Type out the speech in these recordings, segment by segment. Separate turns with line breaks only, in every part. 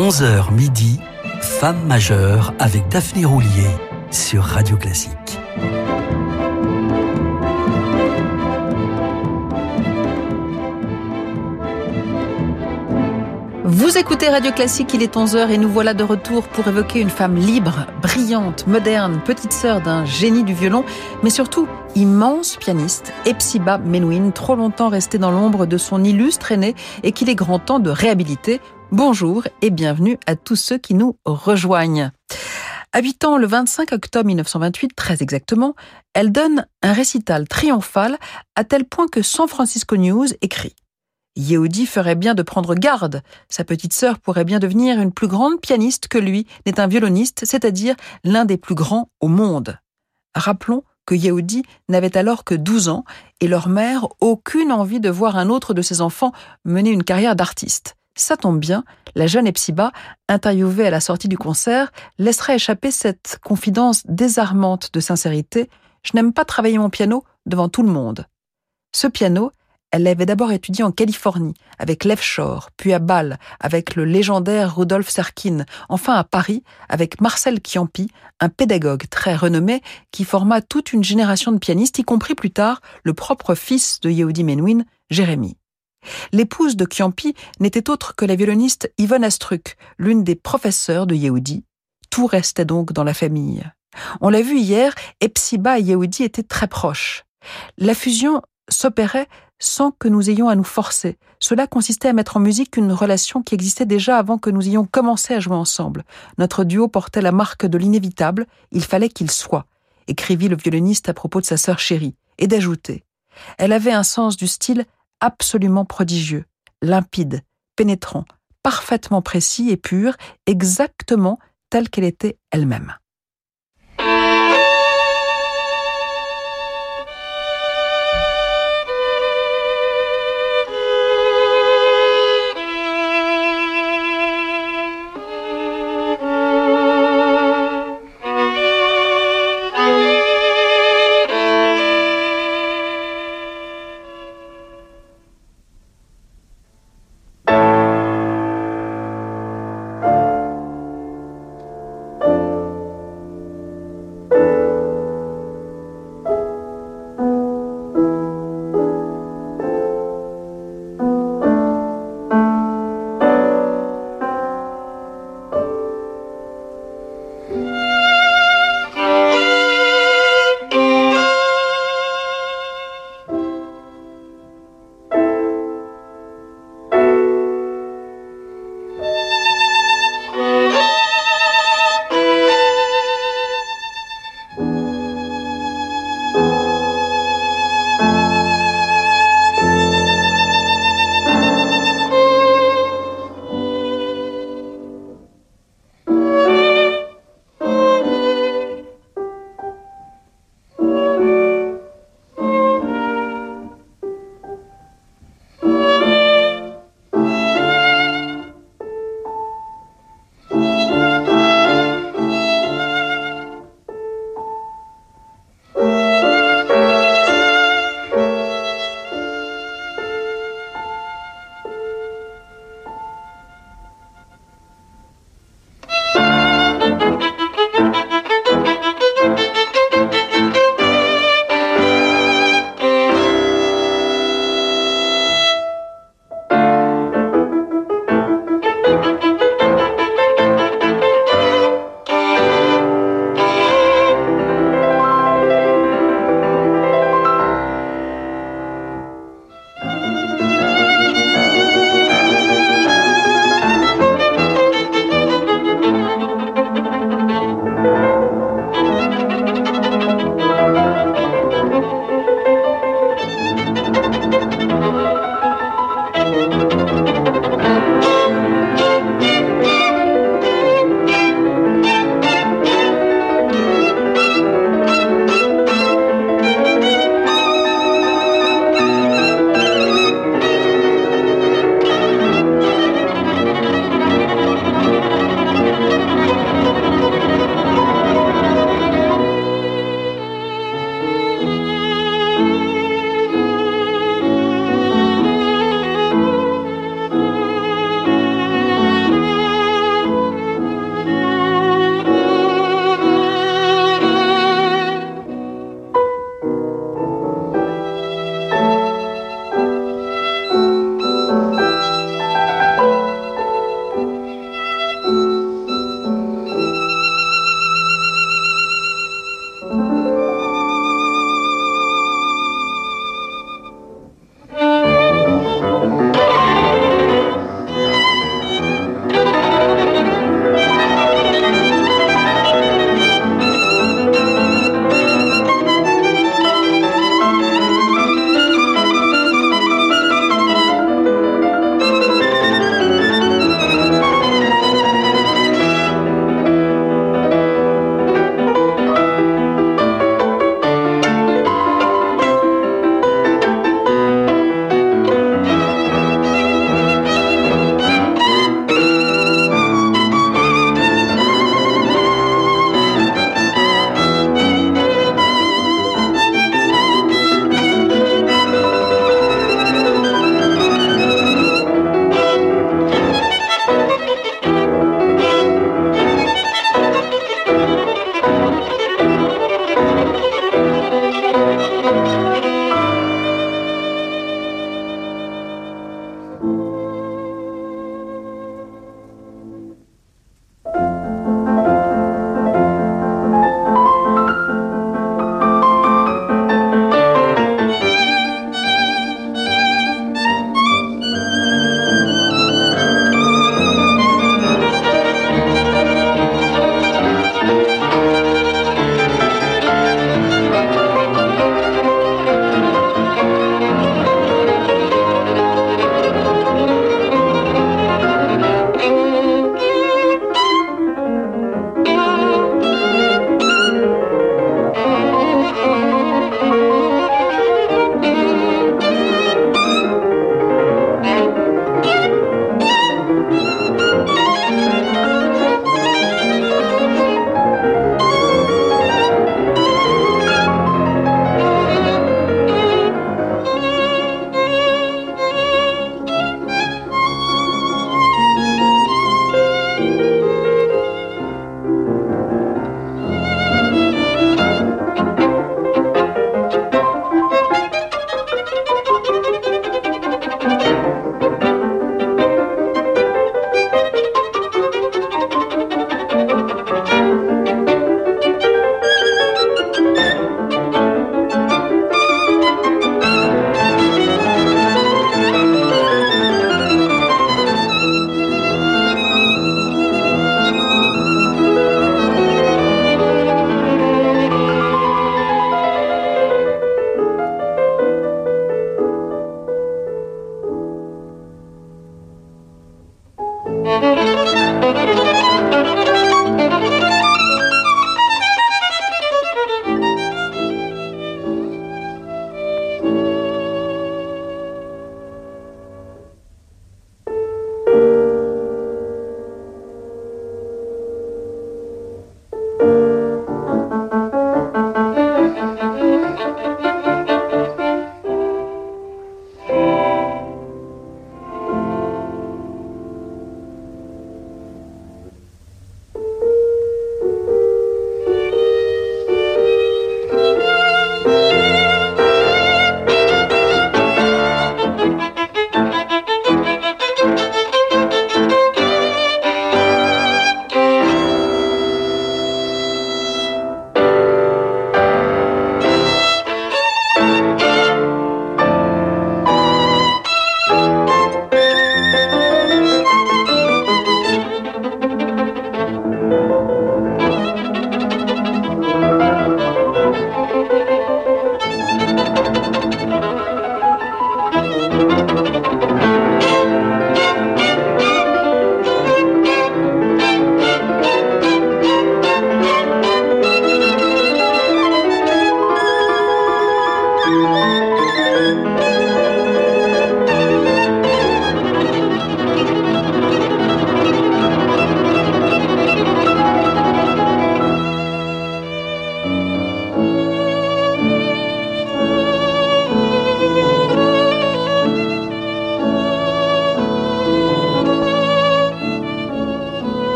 11h midi, Femme majeure avec Daphné Roulier sur Radio Classique.
Vous écoutez Radio Classique, il est 11h et nous voilà de retour pour évoquer une femme libre, brillante, moderne, petite sœur d'un génie du violon, mais surtout immense pianiste, Epsiba Menuhin, trop longtemps restée dans l'ombre de son illustre aîné et qu'il est grand temps de réhabiliter. Bonjour et bienvenue à tous ceux qui nous rejoignent. Habitant le 25 octobre 1928, très exactement, elle donne un récital triomphal à tel point que San Francisco News écrit Yehudi ferait bien de prendre garde. Sa petite sœur pourrait bien devenir une plus grande pianiste que lui n'est un violoniste, c'est-à-dire l'un des plus grands au monde. Rappelons que Yehudi n'avait alors que 12 ans et leur mère aucune envie de voir un autre de ses enfants mener une carrière d'artiste. Ça tombe bien, la jeune Epsiba, interviewée à la sortie du concert, laissera échapper cette confidence désarmante de sincérité. Je n'aime pas travailler mon piano devant tout le monde. Ce piano, elle l'avait d'abord étudié en Californie avec Lev Shore, puis à Bâle avec le légendaire Rudolf Serkin, enfin à Paris avec Marcel Chiampi, un pédagogue très renommé qui forma toute une génération de pianistes, y compris plus tard le propre fils de Yehudi Menuhin, Jérémy. L'épouse de Chiampi n'était autre que la violoniste Yvonne Astruc, l'une des professeurs de Yehudi. Tout restait donc dans la famille. On l'a vu hier, Epsiba et Yehudi étaient très proches. La fusion s'opérait sans que nous ayons à nous forcer. Cela consistait à mettre en musique une relation qui existait déjà avant que nous ayons commencé à jouer ensemble. Notre duo portait la marque de l'inévitable, il fallait qu'il soit, écrivit le violoniste à propos de sa sœur chérie, et d'ajouter. Elle avait un sens du style absolument prodigieux, limpide, pénétrant, parfaitement précis et pur, exactement telle qu'elle était elle-même.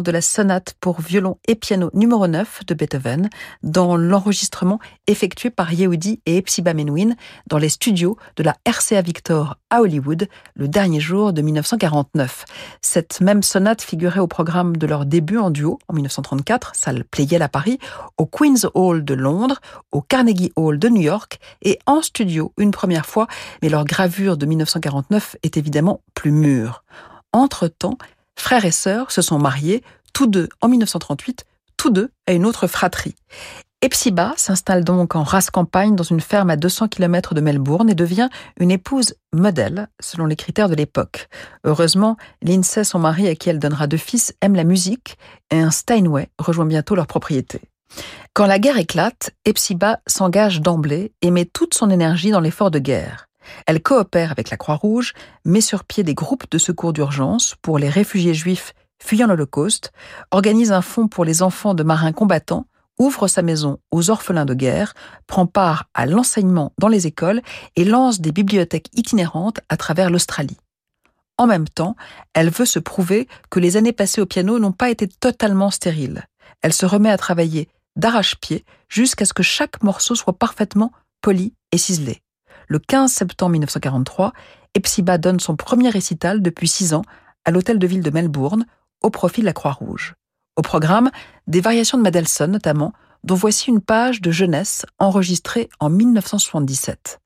De la sonate pour violon et piano numéro 9 de Beethoven dans l'enregistrement effectué par Yehudi et Epsiba Menuhin dans les studios de la RCA Victor à Hollywood le dernier jour de 1949. Cette même sonate figurait au programme de leur début en duo en 1934, salle Pleyel à Paris, au Queen's Hall de Londres, au Carnegie Hall de New York et en studio une première fois, mais leur gravure de 1949 est évidemment plus mûre. Entre-temps, frères et sœurs se sont mariés, tous deux en 1938, tous deux à une autre fratrie. Epsiba s'installe donc en race campagne dans une ferme à 200 km de Melbourne et devient une épouse modèle selon les critères de l'époque. Heureusement, Lindsay, son mari à qui elle donnera deux fils, aime la musique et un Steinway rejoint bientôt leur propriété. Quand la guerre éclate, Epsiba s'engage d'emblée et met toute son énergie dans l'effort de guerre. Elle coopère avec la Croix-Rouge, met sur pied des groupes de secours d'urgence pour les réfugiés juifs fuyant l'Holocauste, organise un fonds pour les enfants de marins combattants, ouvre sa maison aux orphelins de guerre, prend part à l'enseignement dans les écoles et lance des bibliothèques itinérantes à travers l'Australie. En même temps, elle veut se prouver que les années passées au piano n'ont pas été totalement stériles. Elle se remet à travailler d'arrache-pied jusqu'à ce que chaque morceau soit parfaitement poli et ciselé. Le 15 septembre 1943, Epsiba donne son premier récital depuis six ans à l'hôtel de ville de Melbourne, au profit de la Croix-Rouge. Au programme, des variations de Mendelssohn notamment, dont voici une page de jeunesse enregistrée en 1977.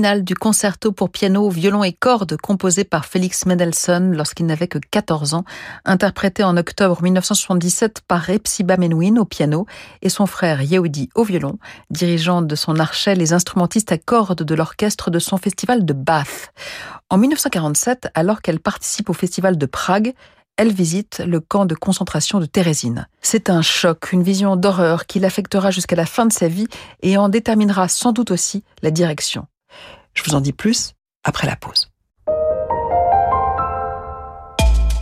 Du concerto pour piano, violon et cordes composé par Félix Mendelssohn lorsqu'il n'avait que 14 ans, interprété en octobre 1977 par Epsiba Menuhin au piano et son frère Yehudi au violon, dirigeant de son archet les instrumentistes à cordes de l'orchestre de son festival de Bath. En 1947, alors qu'elle participe au festival de Prague, elle visite le camp de concentration de Thérésine. C'est un choc, une vision d'horreur qui l'affectera jusqu'à la fin de sa vie et en déterminera sans doute aussi la direction. Je vous en dis plus après la pause.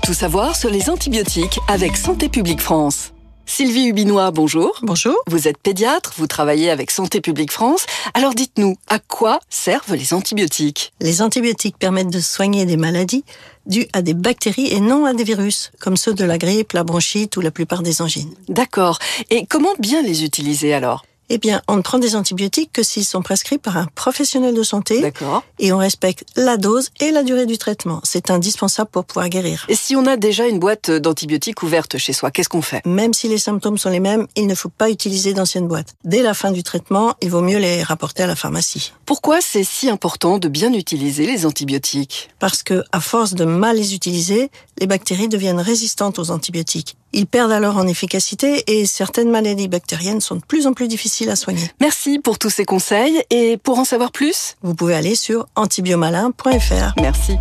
Tout savoir sur les antibiotiques avec Santé publique France. Sylvie Hubinois, bonjour.
Bonjour.
Vous êtes pédiatre, vous travaillez avec Santé publique France. Alors dites-nous, à quoi servent les antibiotiques?
Les antibiotiques permettent de soigner des maladies dues à des bactéries et non à des virus, comme ceux de la grippe, la bronchite ou la plupart des angines.
D'accord. Et comment bien les utiliser alors?
Eh bien, on ne prend des antibiotiques que s'ils sont prescrits par un professionnel de santé.
D'accord.
Et on respecte la dose et la durée du traitement. C'est indispensable pour pouvoir guérir.
Et si on a déjà une boîte d'antibiotiques ouverte chez soi, qu'est-ce qu'on fait?
Même si les symptômes sont les mêmes, il ne faut pas utiliser d'anciennes boîtes. Dès la fin du traitement, il vaut mieux les rapporter à la pharmacie.
Pourquoi c'est si important de bien utiliser les antibiotiques?
Parce que, à force de mal les utiliser, les bactéries deviennent résistantes aux antibiotiques. Ils perdent alors en efficacité et certaines maladies bactériennes sont de plus en plus difficiles à soigner.
Merci pour tous ces conseils et pour en savoir plus,
vous pouvez aller sur antibiomalin.fr.
Merci.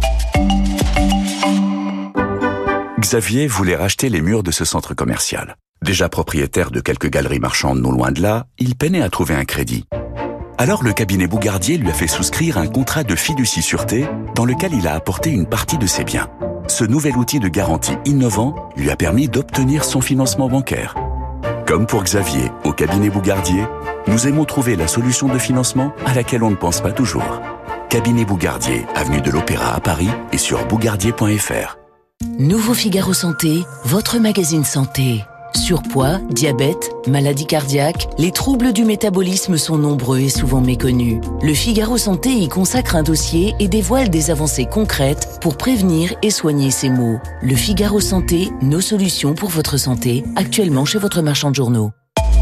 Xavier voulait racheter les murs de ce centre commercial. Déjà propriétaire de quelques galeries marchandes non loin de là, il peinait à trouver un crédit. Alors le cabinet Bougardier lui a fait souscrire un contrat de fiducie sûreté dans lequel il a apporté une partie de ses biens. Ce nouvel outil de garantie innovant lui a permis d'obtenir son financement bancaire. Comme pour Xavier au cabinet Bougardier, nous aimons trouver la solution de financement à laquelle on ne pense pas toujours. Cabinet Bougardier, avenue de l'Opéra à Paris et sur bougardier.fr.
Nouveau Figaro Santé, votre magazine santé. Surpoids, diabète, maladie cardiaque, les troubles du métabolisme sont nombreux et souvent méconnus. Le Figaro Santé y consacre un dossier et dévoile des avancées concrètes pour prévenir et soigner ces maux. Le Figaro Santé, nos solutions pour votre santé, actuellement chez votre marchand de journaux.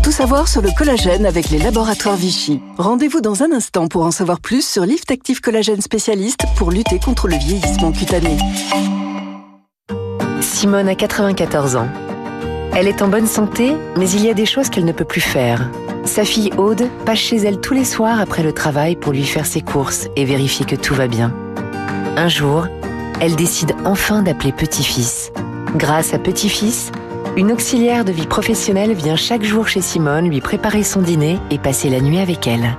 Tout savoir sur le collagène avec les laboratoires Vichy. Rendez-vous dans un instant pour en savoir plus sur Lift Active Collagène spécialiste pour lutter contre le vieillissement cutané.
Simone a 94 ans. Elle est en bonne santé, mais il y a des choses qu'elle ne peut plus faire. Sa fille Aude passe chez elle tous les soirs après le travail pour lui faire ses courses et vérifier que tout va bien. Un jour, elle décide enfin d'appeler Petit-Fils. Grâce à Petit-Fils, une auxiliaire de vie professionnelle vient chaque jour chez Simone lui préparer son dîner et passer la nuit avec elle.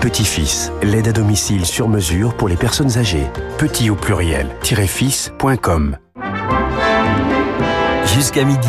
Petit-Fils, l'aide à domicile sur mesure pour les personnes âgées. Petit au pluriel, fils.com.
Jusqu'à midi,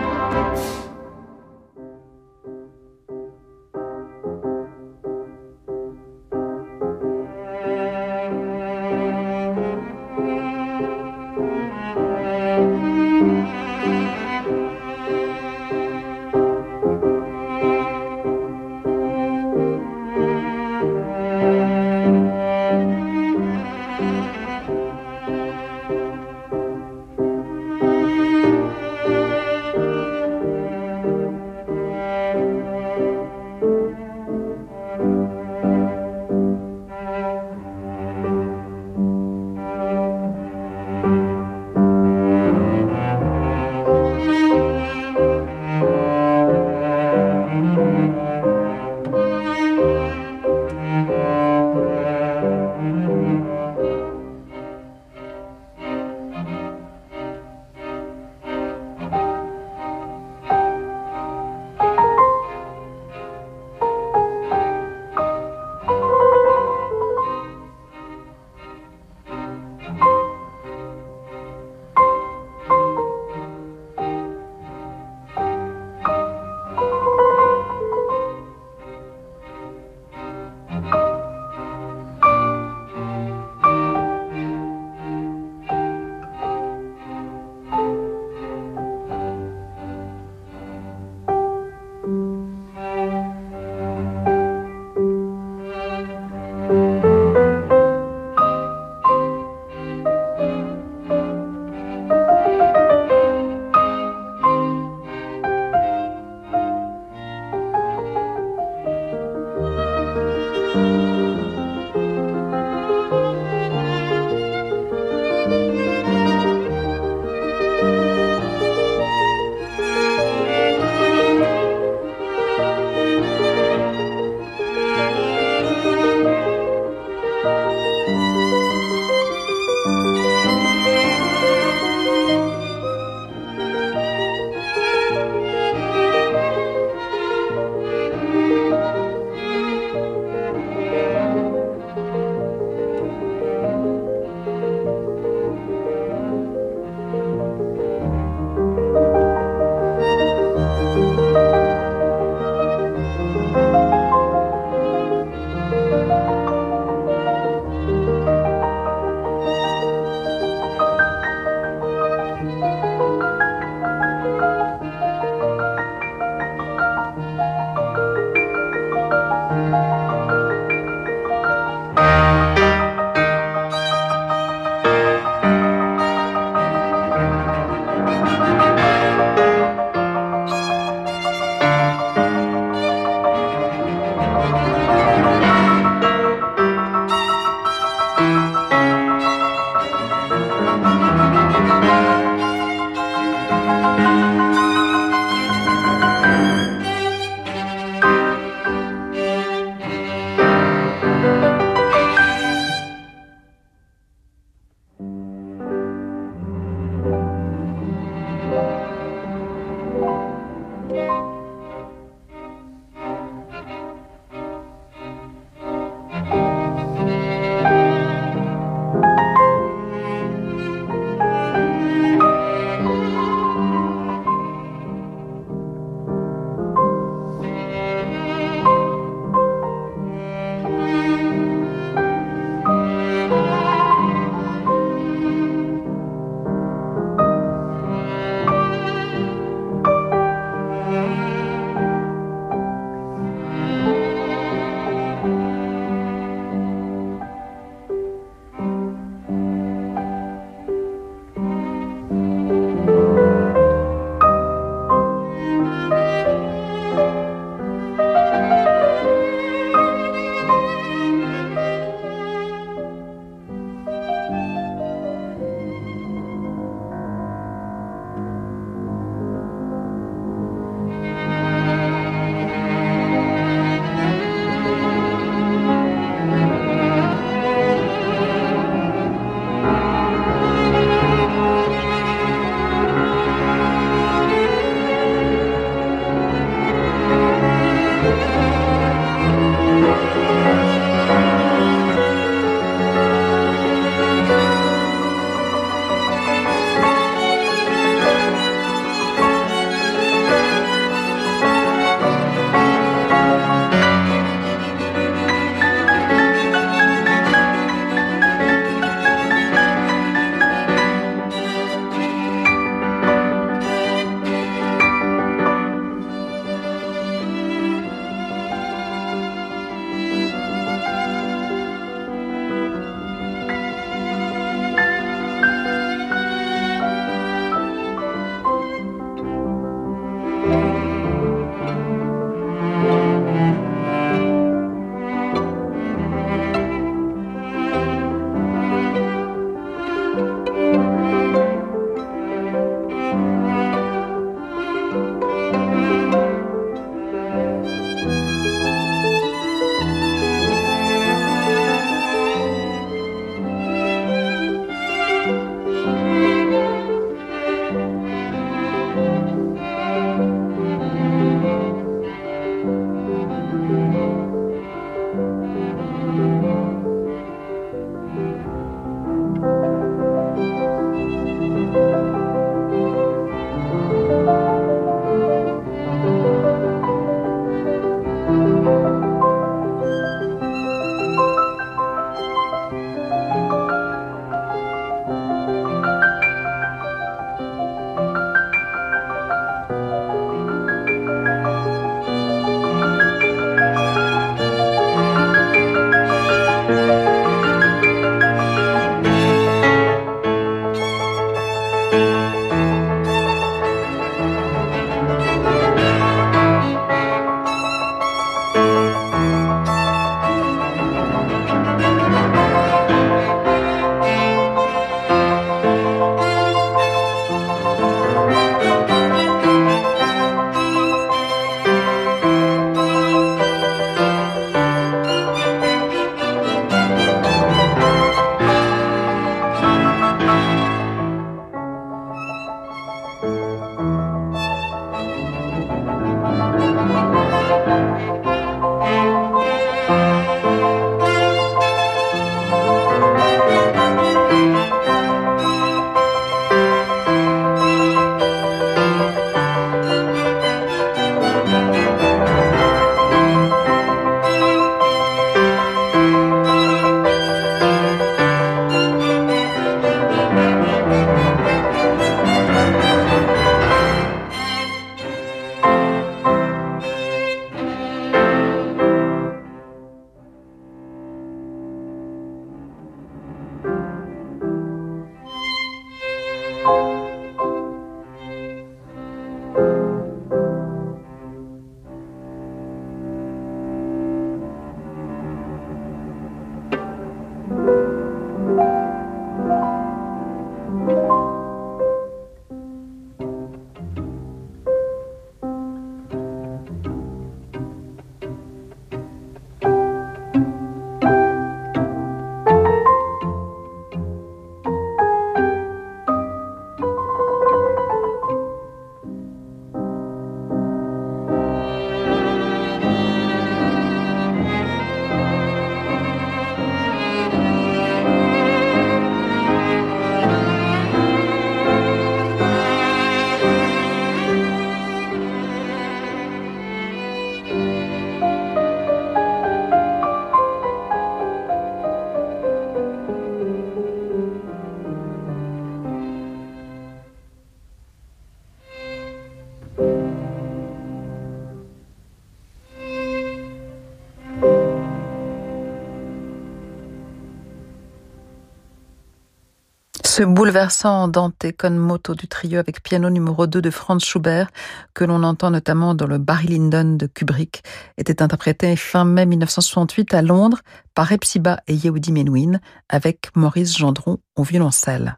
Ce bouleversant Dante con moto du trio avec piano numéro 2 de Franz Schubert, que l'on entend notamment dans le Barry Lyndon de Kubrick, était interprété fin mai 1968 à Londres par Epsiba et Yehudi Menuhin avec Maurice Gendron au violoncelle.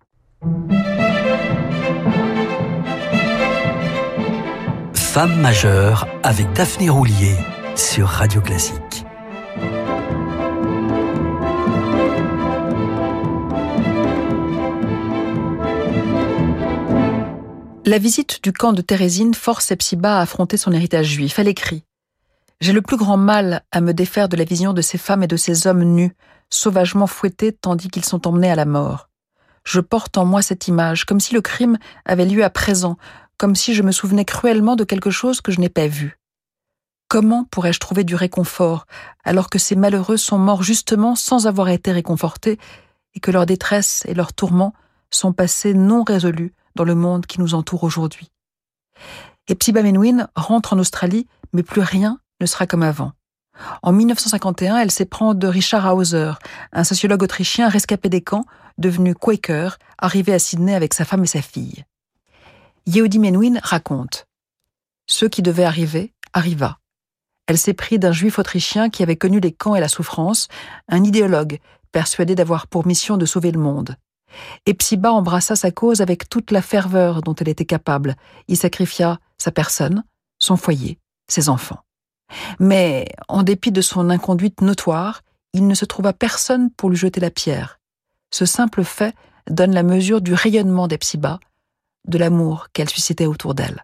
Femme majeure avec Daphné Roulier sur Radio Classique.
La visite du camp de Thérésine force Epsiba à affronter son héritage juif. Elle écrit J'ai le plus grand mal à me défaire de la vision de ces femmes et de ces hommes nus, sauvagement fouettés tandis qu'ils sont emmenés à la mort. Je porte en moi cette image, comme si le crime avait lieu à présent, comme si je me souvenais cruellement de quelque chose que je n'ai pas vu. Comment pourrais-je trouver du réconfort alors que ces malheureux sont morts justement sans avoir été réconfortés et que leur détresse et leurs tourments sont passés non résolus dans le monde qui nous entoure aujourd'hui. Et Menuhin rentre en Australie, mais plus rien ne sera comme avant. En 1951, elle s'éprend de Richard Hauser, un sociologue autrichien rescapé des camps, devenu Quaker, arrivé à Sydney avec sa femme et sa fille. Yehudi Menuhin raconte Ce qui devait arriver arriva. Elle s'est pris d'un juif autrichien qui avait connu les camps et la souffrance, un idéologue persuadé d'avoir pour mission de sauver le monde. Et Psiba embrassa sa cause avec toute la ferveur dont elle était capable. Il sacrifia sa personne, son foyer, ses enfants. Mais, en dépit de son inconduite notoire, il ne se trouva personne pour lui jeter la pierre. Ce simple fait donne la mesure du rayonnement d'Epsiba, de l'amour qu'elle suscitait autour d'elle.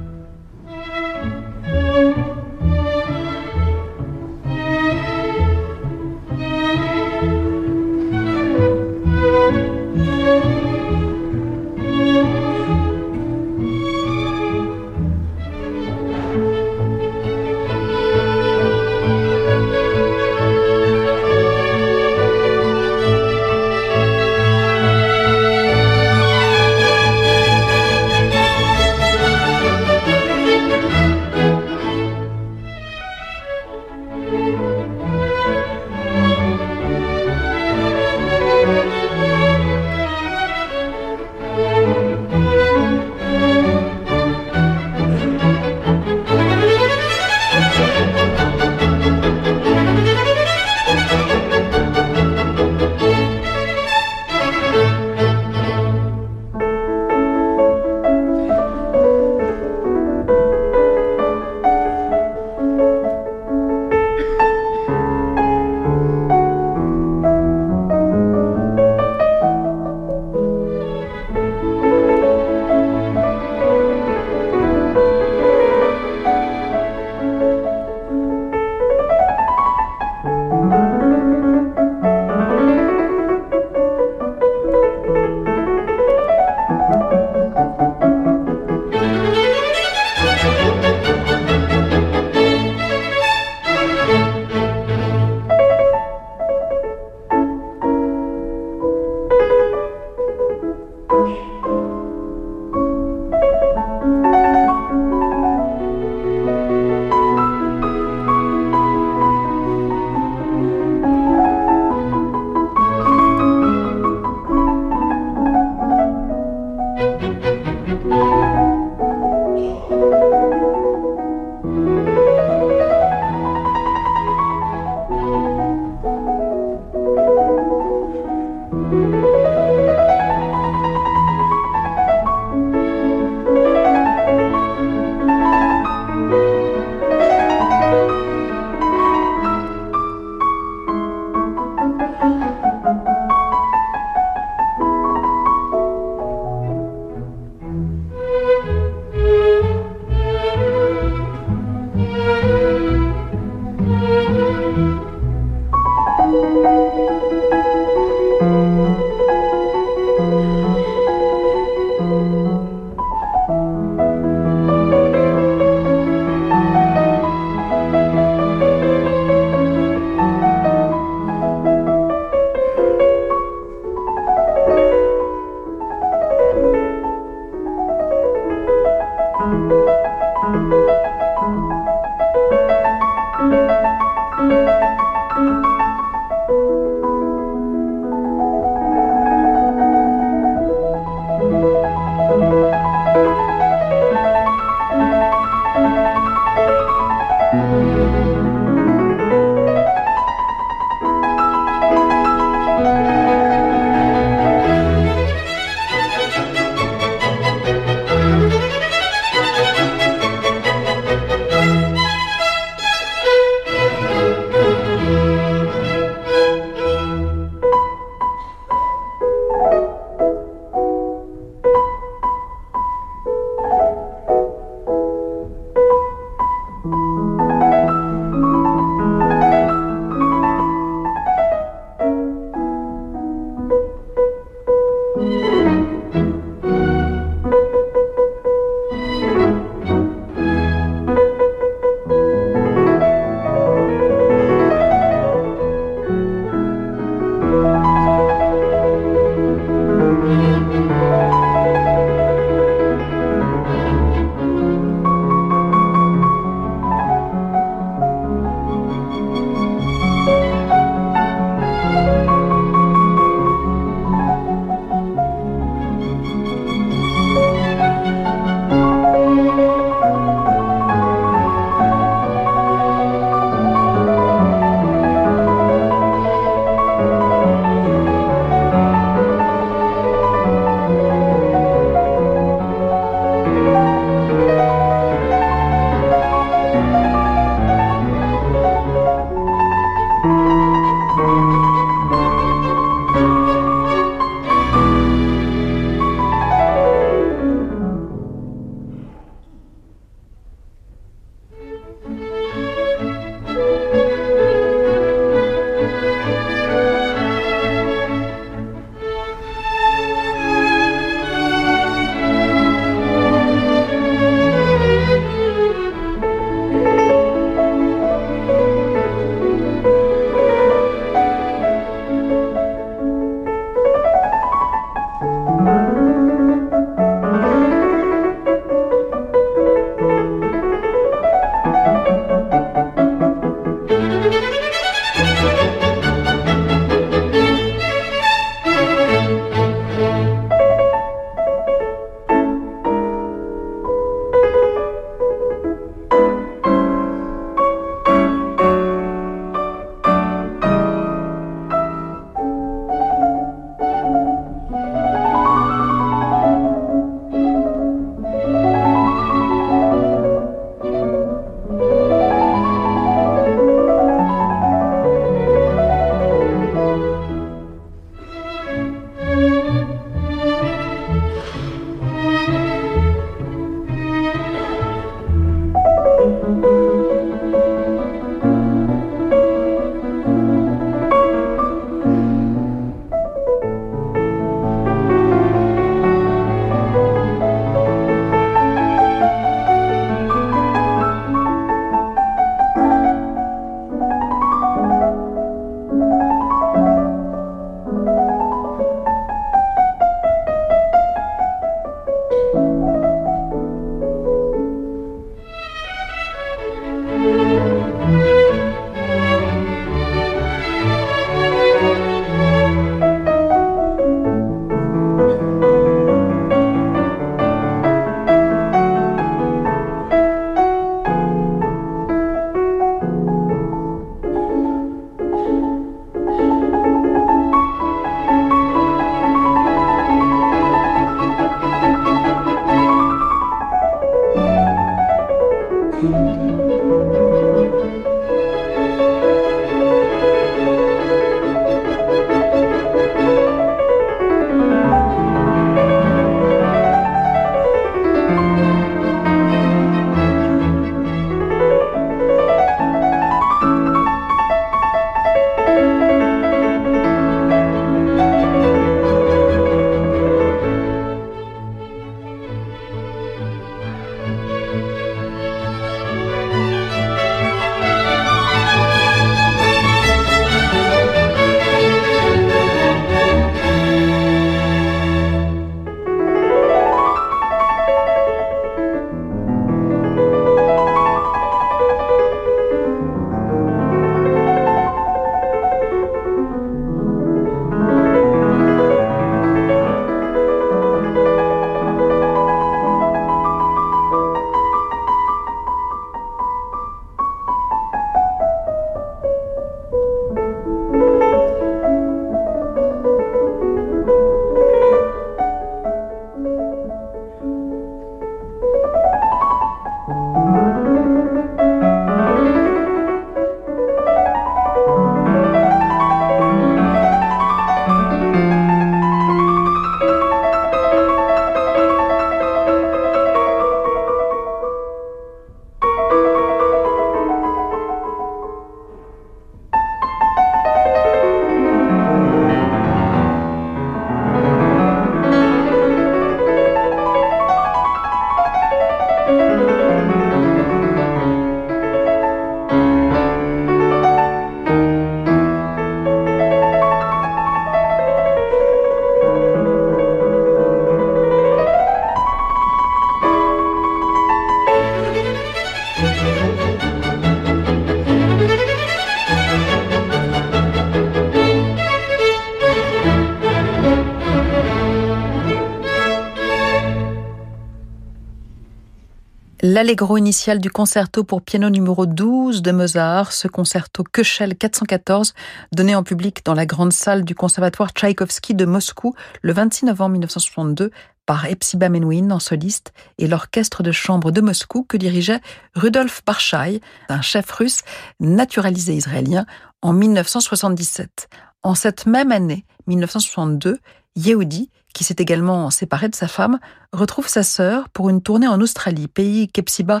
L'allegro initial du concerto pour piano numéro 12 de Mozart, ce concerto Köchel 414, donné en public dans la grande salle du conservatoire Tchaïkovski de Moscou le 26 novembre 1962 par Epsiba Menuhin en soliste et l'orchestre de chambre de Moscou que dirigeait Rudolf Barchaï, un chef russe naturalisé israélien en 1977. En cette même année, 1962, Yehudi, qui s'est également séparé de sa femme, retrouve sa sœur pour une tournée en Australie, pays qu'Epsiba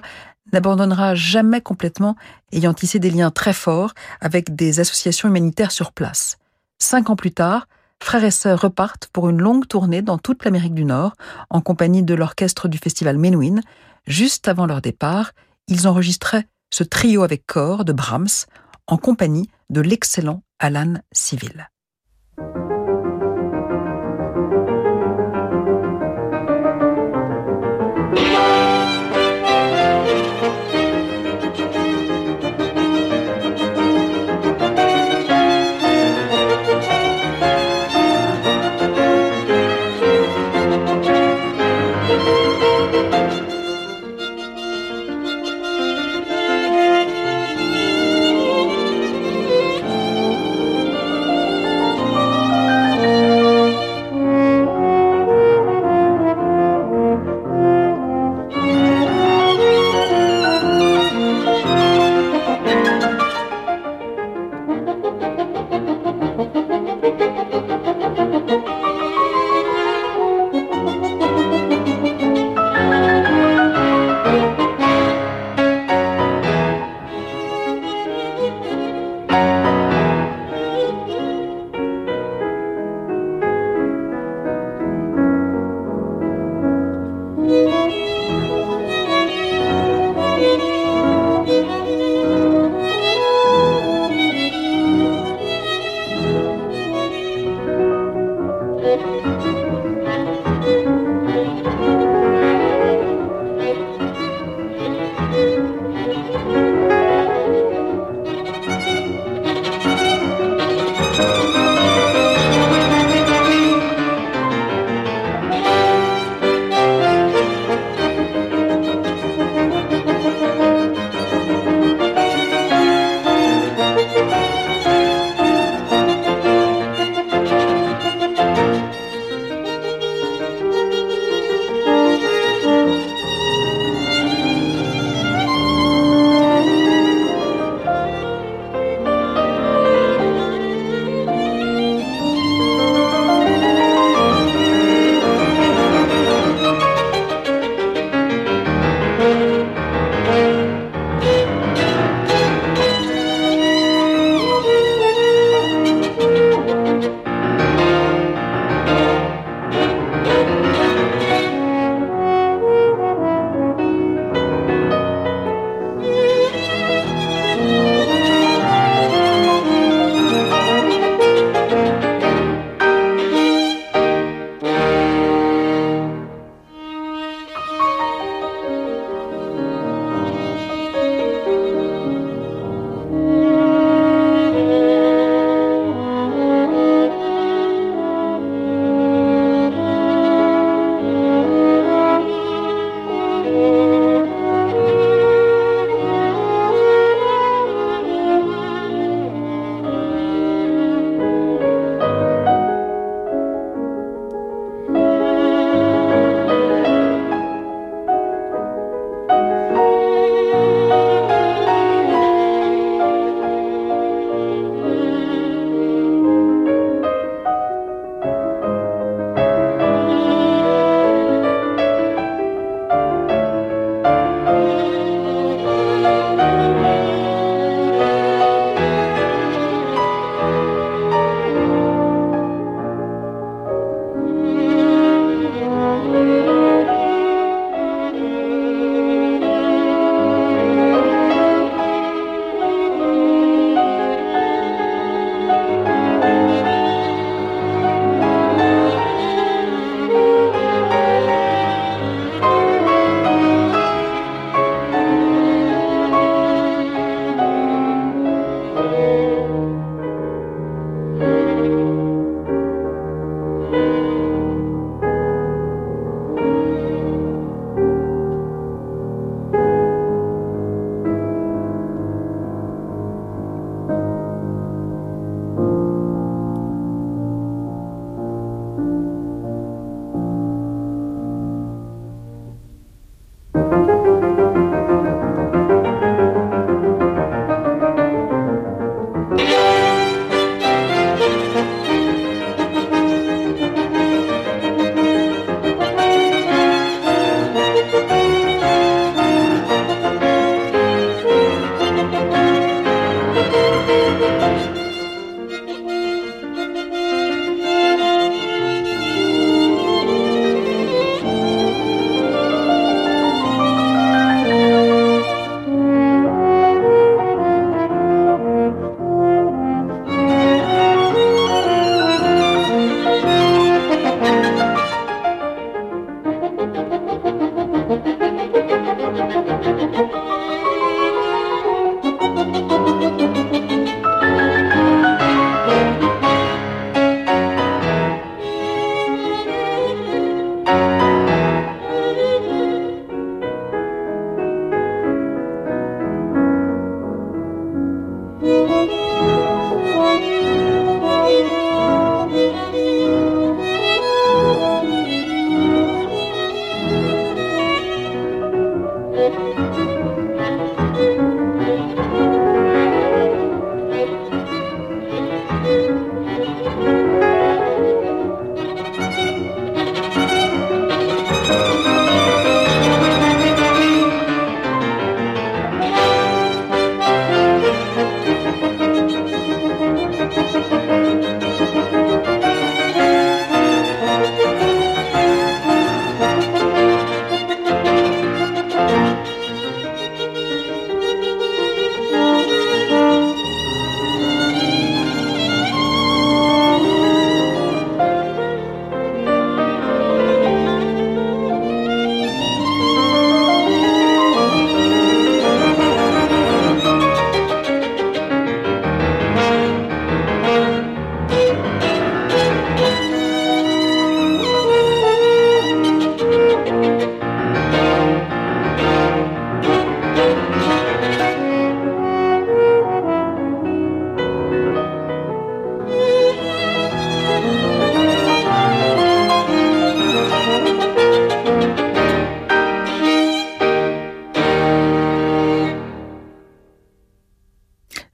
n'abandonnera jamais complètement, ayant tissé des liens très forts avec des associations humanitaires sur place. Cinq ans plus tard, frères et sœurs repartent pour une longue tournée dans toute l'Amérique du Nord, en compagnie de l'orchestre du festival Menuhin. Juste avant leur départ, ils enregistraient ce trio avec corps de Brahms, en compagnie de l'excellent Alan Civil.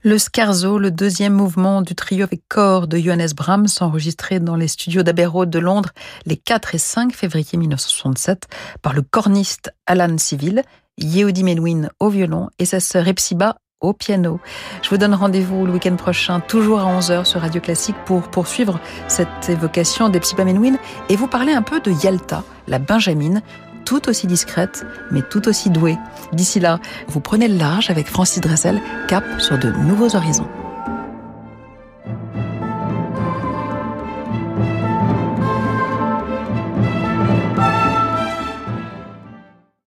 Le Scarzo, le deuxième mouvement du trio avec corps de Johannes Brahms, enregistré dans les studios d'Abbey de Londres les 4 et 5 février 1967 par le corniste Alan Civil, Yehudi Menuhin au violon et sa sœur Epsiba au piano. Je vous donne rendez-vous le week-end prochain, toujours à 11h sur Radio Classique pour poursuivre cette évocation d'Epsiba Menuhin et vous parler un peu de Yalta, la Benjamine, tout aussi discrète, mais tout aussi douée. D'ici là, vous prenez le large avec Francis Dressel, cap sur de nouveaux horizons.